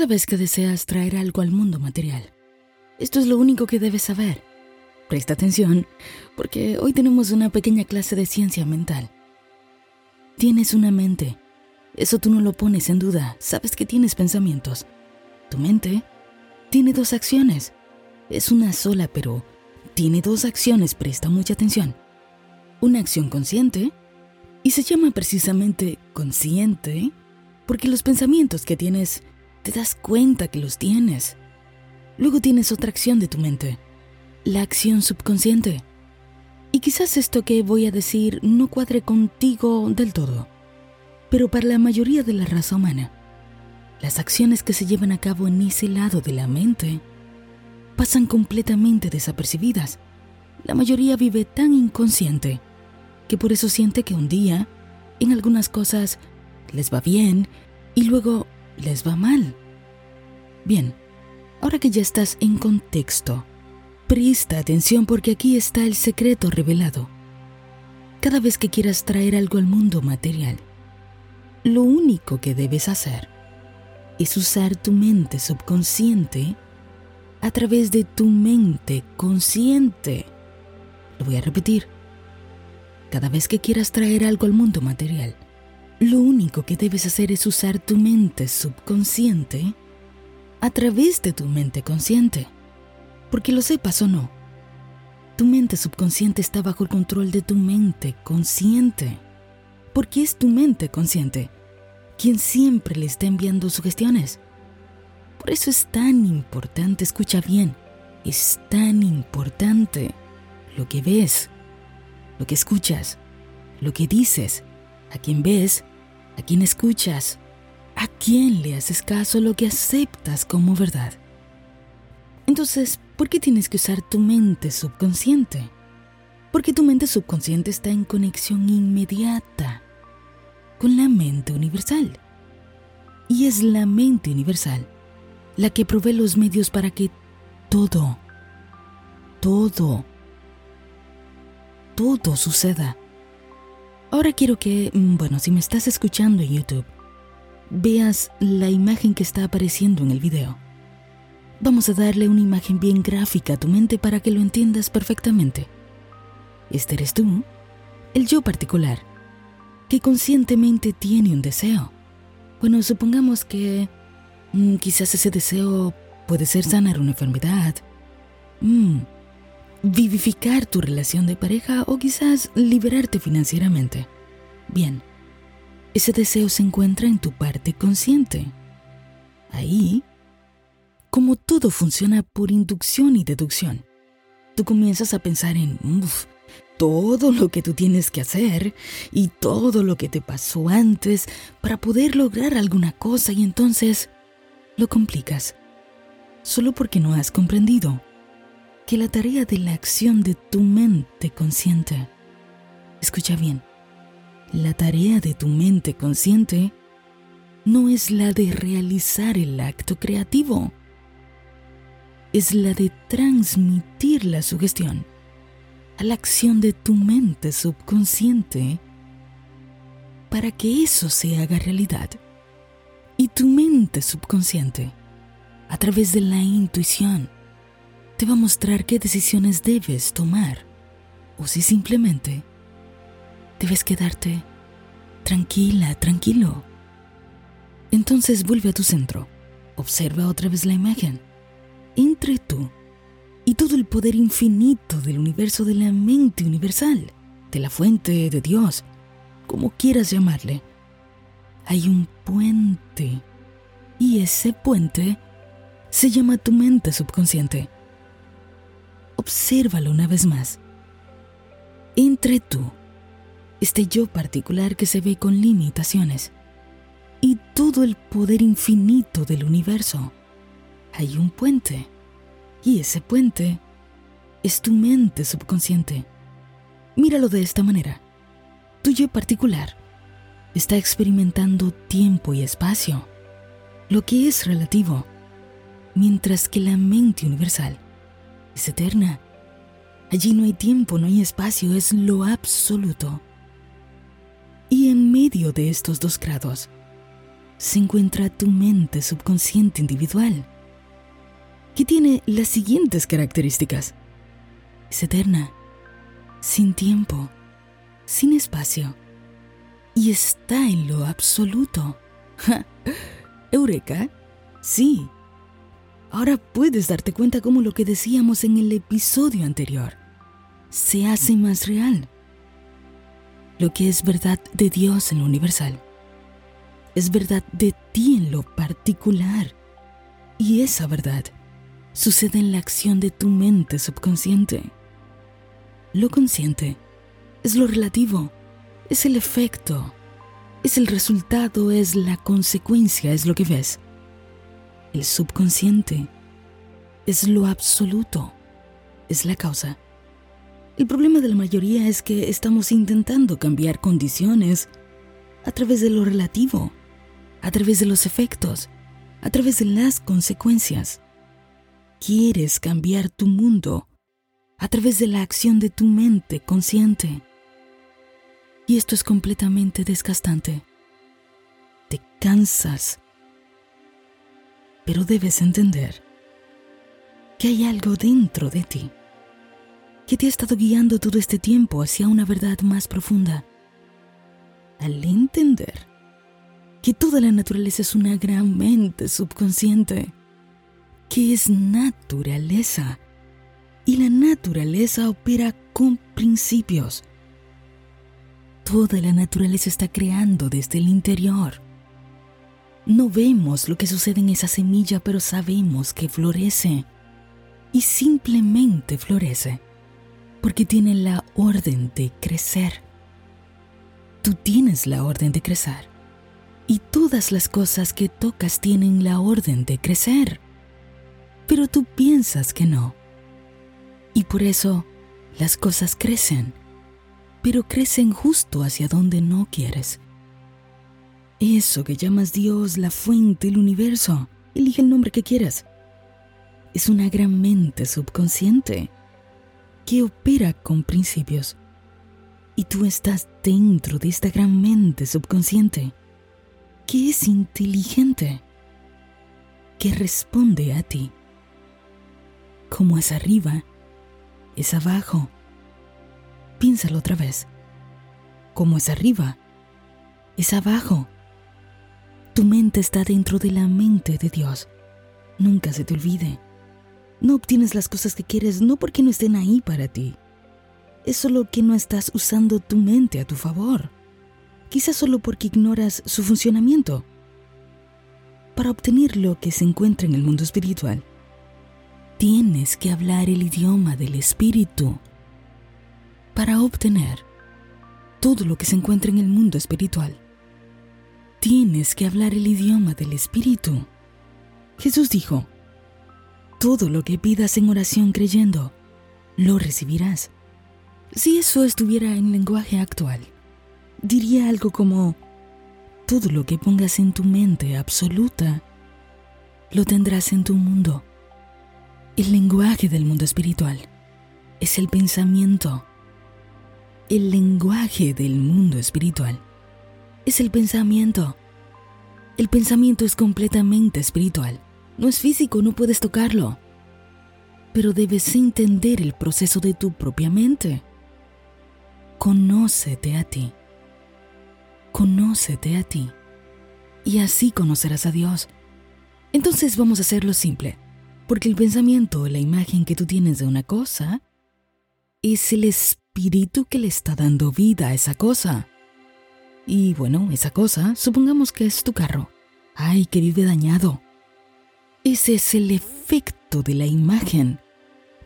Cada vez que deseas traer algo al mundo material, esto es lo único que debes saber. Presta atención, porque hoy tenemos una pequeña clase de ciencia mental. Tienes una mente. Eso tú no lo pones en duda. Sabes que tienes pensamientos. Tu mente tiene dos acciones. Es una sola, pero tiene dos acciones. Presta mucha atención. Una acción consciente, y se llama precisamente consciente, porque los pensamientos que tienes te das cuenta que los tienes. Luego tienes otra acción de tu mente, la acción subconsciente. Y quizás esto que voy a decir no cuadre contigo del todo, pero para la mayoría de la raza humana, las acciones que se llevan a cabo en ese lado de la mente pasan completamente desapercibidas. La mayoría vive tan inconsciente que por eso siente que un día, en algunas cosas, les va bien y luego les va mal. Bien, ahora que ya estás en contexto, presta atención porque aquí está el secreto revelado. Cada vez que quieras traer algo al mundo material, lo único que debes hacer es usar tu mente subconsciente a través de tu mente consciente. Lo voy a repetir. Cada vez que quieras traer algo al mundo material, lo único que debes hacer es usar tu mente subconsciente a través de tu mente consciente. Porque lo sepas o no, tu mente subconsciente está bajo el control de tu mente consciente. Porque es tu mente consciente quien siempre le está enviando sugestiones. Por eso es tan importante, escucha bien, es tan importante lo que ves, lo que escuchas, lo que dices, a quien ves a quién escuchas, a quién le haces caso lo que aceptas como verdad. Entonces, ¿por qué tienes que usar tu mente subconsciente? Porque tu mente subconsciente está en conexión inmediata con la mente universal. Y es la mente universal la que provee los medios para que todo, todo, todo suceda Ahora quiero que, mm, bueno, si me estás escuchando en YouTube, veas la imagen que está apareciendo en el video. Vamos a darle una imagen bien gráfica a tu mente para que lo entiendas perfectamente. Este eres tú, el yo particular, que conscientemente tiene un deseo. Bueno, supongamos que mm, quizás ese deseo puede ser sanar una enfermedad, mm, vivificar tu relación de pareja o quizás liberarte financieramente. Bien, ese deseo se encuentra en tu parte consciente. Ahí, como todo funciona por inducción y deducción, tú comienzas a pensar en todo lo que tú tienes que hacer y todo lo que te pasó antes para poder lograr alguna cosa y entonces lo complicas, solo porque no has comprendido que la tarea de la acción de tu mente consciente, escucha bien, la tarea de tu mente consciente no es la de realizar el acto creativo, es la de transmitir la sugestión a la acción de tu mente subconsciente para que eso se haga realidad. Y tu mente subconsciente, a través de la intuición, te va a mostrar qué decisiones debes tomar o si simplemente debes quedarte tranquila, tranquilo. Entonces vuelve a tu centro, observa otra vez la imagen. Entre tú y todo el poder infinito del universo de la mente universal, de la fuente de Dios, como quieras llamarle, hay un puente. Y ese puente se llama tu mente subconsciente obsérvalo una vez más. Entre tú, este yo particular que se ve con limitaciones, y todo el poder infinito del universo, hay un puente. Y ese puente es tu mente subconsciente. Míralo de esta manera. Tu yo particular está experimentando tiempo y espacio, lo que es relativo, mientras que la mente universal es eterna. Allí no hay tiempo, no hay espacio, es lo absoluto. Y en medio de estos dos grados se encuentra tu mente subconsciente individual, que tiene las siguientes características. Es eterna, sin tiempo, sin espacio, y está en lo absoluto. ¿Eureka? Sí. Ahora puedes darte cuenta cómo lo que decíamos en el episodio anterior se hace más real. Lo que es verdad de Dios en lo universal es verdad de ti en lo particular. Y esa verdad sucede en la acción de tu mente subconsciente. Lo consciente es lo relativo, es el efecto, es el resultado, es la consecuencia, es lo que ves. El subconsciente es lo absoluto, es la causa. El problema de la mayoría es que estamos intentando cambiar condiciones a través de lo relativo, a través de los efectos, a través de las consecuencias. Quieres cambiar tu mundo a través de la acción de tu mente consciente. Y esto es completamente desgastante. Te cansas pero debes entender que hay algo dentro de ti que te ha estado guiando todo este tiempo hacia una verdad más profunda. Al entender que toda la naturaleza es una gran mente subconsciente, que es naturaleza, y la naturaleza opera con principios. Toda la naturaleza está creando desde el interior no vemos lo que sucede en esa semilla, pero sabemos que florece. Y simplemente florece porque tiene la orden de crecer. Tú tienes la orden de crecer. Y todas las cosas que tocas tienen la orden de crecer. Pero tú piensas que no. Y por eso las cosas crecen, pero crecen justo hacia donde no quieres. Eso que llamas Dios, la fuente, el universo, elige el nombre que quieras. Es una gran mente subconsciente que opera con principios. Y tú estás dentro de esta gran mente subconsciente que es inteligente, que responde a ti. Como es arriba, es abajo. Piénsalo otra vez. Como es arriba, es abajo. Tu mente está dentro de la mente de Dios. Nunca se te olvide. No obtienes las cosas que quieres no porque no estén ahí para ti. Es solo que no estás usando tu mente a tu favor. Quizás solo porque ignoras su funcionamiento. Para obtener lo que se encuentra en el mundo espiritual, tienes que hablar el idioma del espíritu. Para obtener todo lo que se encuentra en el mundo espiritual, Tienes que hablar el idioma del Espíritu. Jesús dijo, todo lo que pidas en oración creyendo, lo recibirás. Si eso estuviera en lenguaje actual, diría algo como, todo lo que pongas en tu mente absoluta, lo tendrás en tu mundo. El lenguaje del mundo espiritual es el pensamiento. El lenguaje del mundo espiritual es el pensamiento. El pensamiento es completamente espiritual. No es físico, no puedes tocarlo. Pero debes entender el proceso de tu propia mente. Conócete a ti. Conócete a ti. Y así conocerás a Dios. Entonces vamos a hacerlo simple, porque el pensamiento la imagen que tú tienes de una cosa es el espíritu que le está dando vida a esa cosa. Y bueno, esa cosa, supongamos que es tu carro. Ay, que vive dañado. Ese es el efecto de la imagen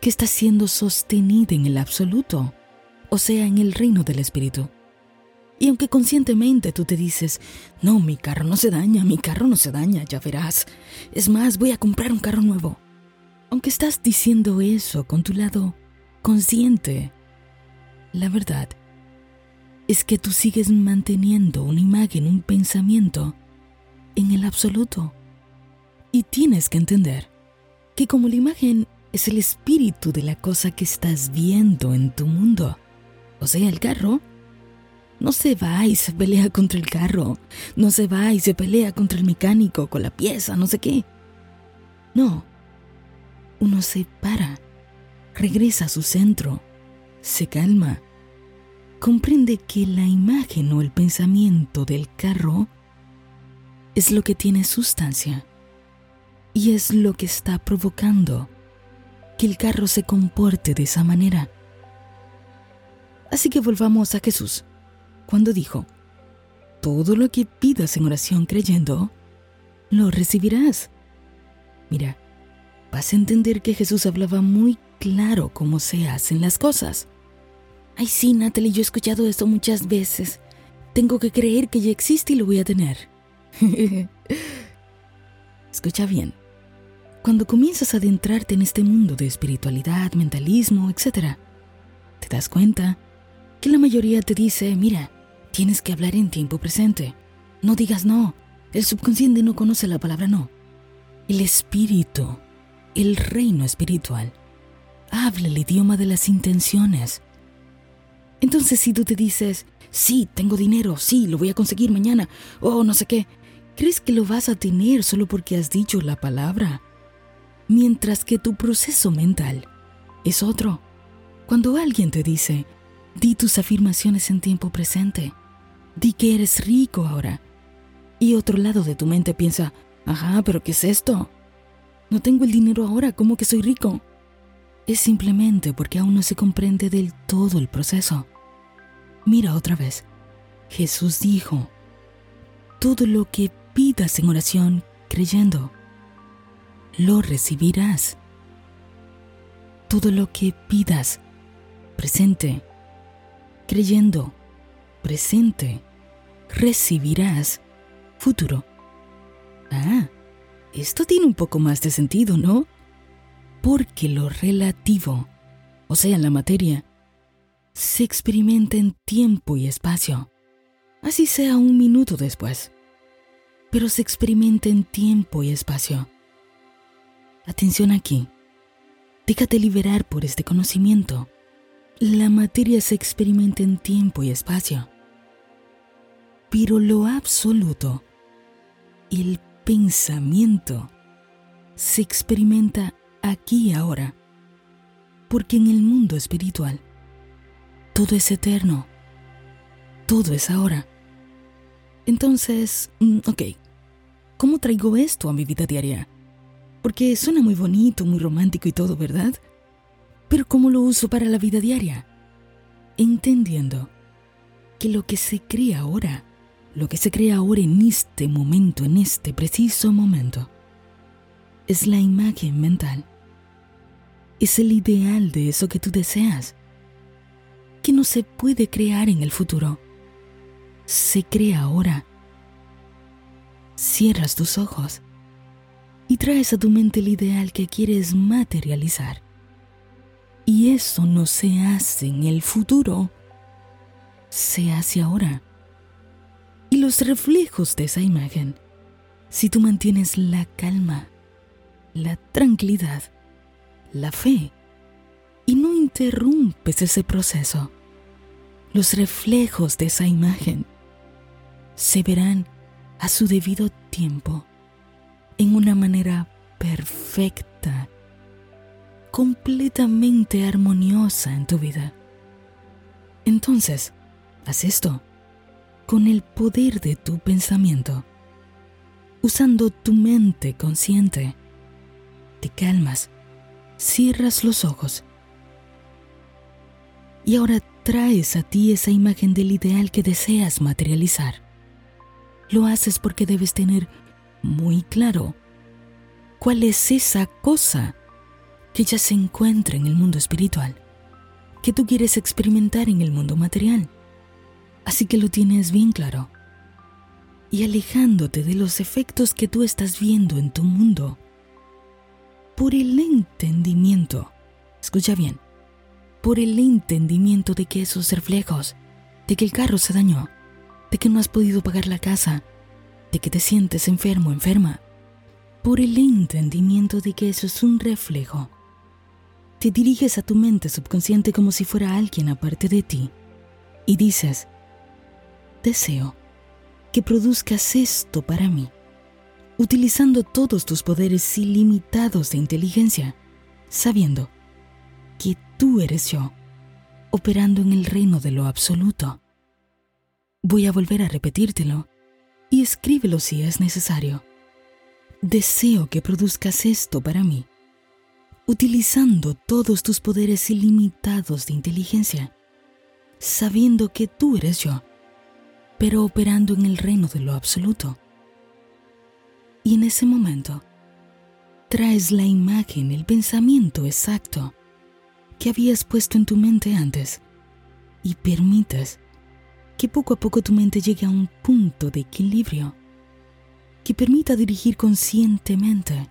que está siendo sostenida en el absoluto, o sea, en el reino del espíritu. Y aunque conscientemente tú te dices, no, mi carro no se daña, mi carro no se daña, ya verás. Es más, voy a comprar un carro nuevo. Aunque estás diciendo eso con tu lado consciente, la verdad es que tú sigues manteniendo una imagen, un pensamiento en el absoluto. Y tienes que entender que como la imagen es el espíritu de la cosa que estás viendo en tu mundo, o sea, el carro, no se va y se pelea contra el carro, no se va y se pelea contra el mecánico con la pieza, no sé qué. No, uno se para, regresa a su centro, se calma, comprende que la imagen o el pensamiento del carro es lo que tiene sustancia y es lo que está provocando que el carro se comporte de esa manera. Así que volvamos a Jesús, cuando dijo, todo lo que pidas en oración creyendo, lo recibirás. Mira, vas a entender que Jesús hablaba muy claro cómo se hacen las cosas. Ay, sí, Natalie, yo he escuchado esto muchas veces. Tengo que creer que ya existe y lo voy a tener. Escucha bien. Cuando comienzas a adentrarte en este mundo de espiritualidad, mentalismo, etc., te das cuenta que la mayoría te dice, mira, tienes que hablar en tiempo presente. No digas no. El subconsciente no conoce la palabra no. El espíritu, el reino espiritual, habla el idioma de las intenciones. Entonces si tú te dices, sí, tengo dinero, sí, lo voy a conseguir mañana, o no sé qué, ¿crees que lo vas a tener solo porque has dicho la palabra? Mientras que tu proceso mental es otro. Cuando alguien te dice, di tus afirmaciones en tiempo presente, di que eres rico ahora, y otro lado de tu mente piensa, ajá, pero ¿qué es esto? No tengo el dinero ahora, ¿cómo que soy rico? Es simplemente porque aún no se comprende del todo el proceso. Mira otra vez. Jesús dijo, todo lo que pidas en oración creyendo, lo recibirás. Todo lo que pidas, presente, creyendo, presente, recibirás, futuro. Ah, esto tiene un poco más de sentido, ¿no? Porque lo relativo, o sea, la materia, se experimenta en tiempo y espacio, así sea un minuto después, pero se experimenta en tiempo y espacio. Atención aquí, déjate liberar por este conocimiento. La materia se experimenta en tiempo y espacio, pero lo absoluto, el pensamiento, se experimenta aquí y ahora, porque en el mundo espiritual, todo es eterno. Todo es ahora. Entonces, mm, ok, ¿cómo traigo esto a mi vida diaria? Porque suena muy bonito, muy romántico y todo, ¿verdad? Pero ¿cómo lo uso para la vida diaria? Entendiendo que lo que se crea ahora, lo que se crea ahora en este momento, en este preciso momento, es la imagen mental. Es el ideal de eso que tú deseas que no se puede crear en el futuro. Se crea ahora. Cierras tus ojos y traes a tu mente el ideal que quieres materializar. Y eso no se hace en el futuro, se hace ahora. Y los reflejos de esa imagen, si tú mantienes la calma, la tranquilidad, la fe, y no interrumpes ese proceso, los reflejos de esa imagen se verán a su debido tiempo, en una manera perfecta, completamente armoniosa en tu vida. Entonces, haz esto con el poder de tu pensamiento, usando tu mente consciente. Te calmas, cierras los ojos y ahora traes a ti esa imagen del ideal que deseas materializar. Lo haces porque debes tener muy claro cuál es esa cosa que ya se encuentra en el mundo espiritual, que tú quieres experimentar en el mundo material. Así que lo tienes bien claro. Y alejándote de los efectos que tú estás viendo en tu mundo, por el entendimiento, escucha bien, por el entendimiento de que esos reflejos, de que el carro se dañó, de que no has podido pagar la casa, de que te sientes enfermo o enferma, por el entendimiento de que eso es un reflejo. Te diriges a tu mente subconsciente como si fuera alguien aparte de ti y dices, deseo que produzcas esto para mí, utilizando todos tus poderes ilimitados de inteligencia, sabiendo que tú eres yo, operando en el reino de lo absoluto. Voy a volver a repetírtelo y escríbelo si es necesario. Deseo que produzcas esto para mí, utilizando todos tus poderes ilimitados de inteligencia, sabiendo que tú eres yo, pero operando en el reino de lo absoluto. Y en ese momento, traes la imagen, el pensamiento exacto que habías puesto en tu mente antes y permites que poco a poco tu mente llegue a un punto de equilibrio que permita dirigir conscientemente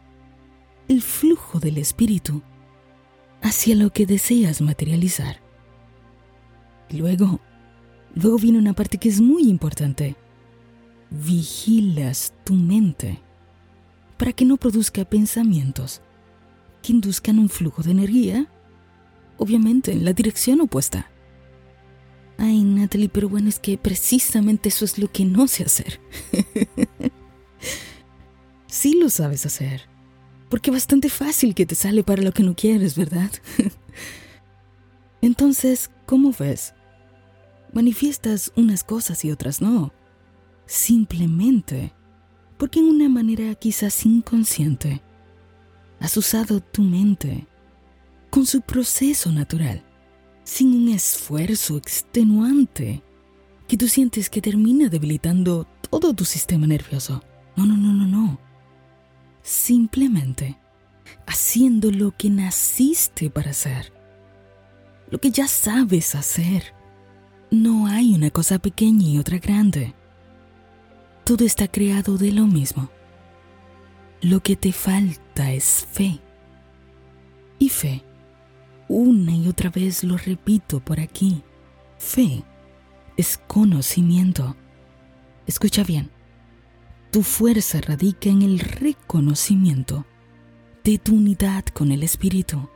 el flujo del espíritu hacia lo que deseas materializar. Luego, luego viene una parte que es muy importante. Vigilas tu mente para que no produzca pensamientos que induzcan un flujo de energía, obviamente en la dirección opuesta. Ay, Natalie, pero bueno, es que precisamente eso es lo que no sé hacer. sí lo sabes hacer, porque bastante fácil que te sale para lo que no quieres, ¿verdad? Entonces, ¿cómo ves? Manifiestas unas cosas y otras no. Simplemente porque en una manera quizás inconsciente has usado tu mente con su proceso natural sin un esfuerzo extenuante que tú sientes que termina debilitando todo tu sistema nervioso. No, no, no, no, no. Simplemente haciendo lo que naciste para hacer, lo que ya sabes hacer. No hay una cosa pequeña y otra grande. Todo está creado de lo mismo. Lo que te falta es fe. Y fe una y otra vez lo repito por aquí. Fe es conocimiento. Escucha bien. Tu fuerza radica en el reconocimiento de tu unidad con el Espíritu.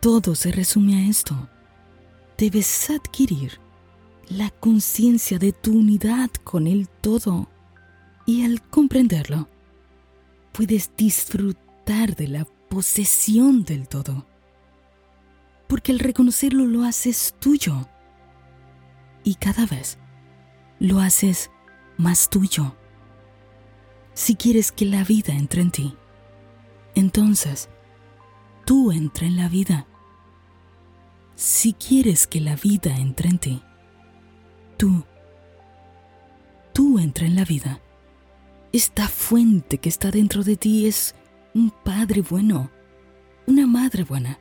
Todo se resume a esto. Debes adquirir la conciencia de tu unidad con el todo y al comprenderlo, puedes disfrutar de la posesión del todo porque al reconocerlo lo haces tuyo. Y cada vez lo haces más tuyo. Si quieres que la vida entre en ti, entonces tú entra en la vida. Si quieres que la vida entre en ti, tú, tú entra en la vida. Esta fuente que está dentro de ti es un padre bueno, una madre buena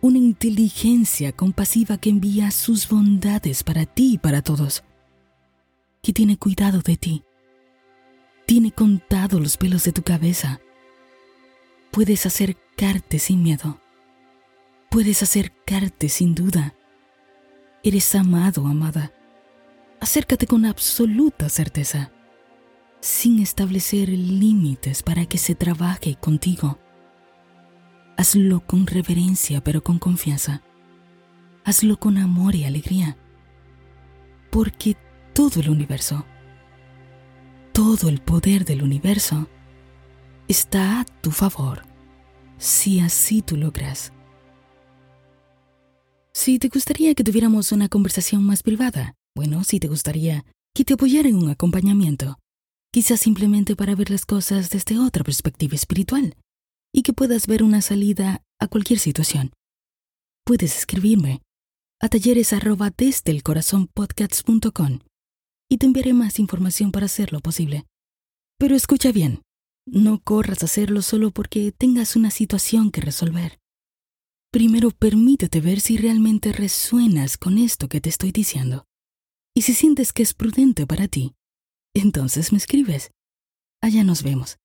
una inteligencia compasiva que envía sus bondades para ti y para todos, que tiene cuidado de ti, tiene contado los pelos de tu cabeza. Puedes acercarte sin miedo, puedes acercarte sin duda. Eres amado amada. Acércate con absoluta certeza, sin establecer límites para que se trabaje contigo Hazlo con reverencia pero con confianza. Hazlo con amor y alegría. Porque todo el universo, todo el poder del universo está a tu favor, si así tú logras. Si te gustaría que tuviéramos una conversación más privada, bueno, si te gustaría que te apoyara en un acompañamiento, quizás simplemente para ver las cosas desde otra perspectiva espiritual, y que puedas ver una salida a cualquier situación. Puedes escribirme a talleres desde el corazón y te enviaré más información para hacerlo posible. Pero escucha bien, no corras a hacerlo solo porque tengas una situación que resolver. Primero permítete ver si realmente resuenas con esto que te estoy diciendo. Y si sientes que es prudente para ti, entonces me escribes. Allá nos vemos.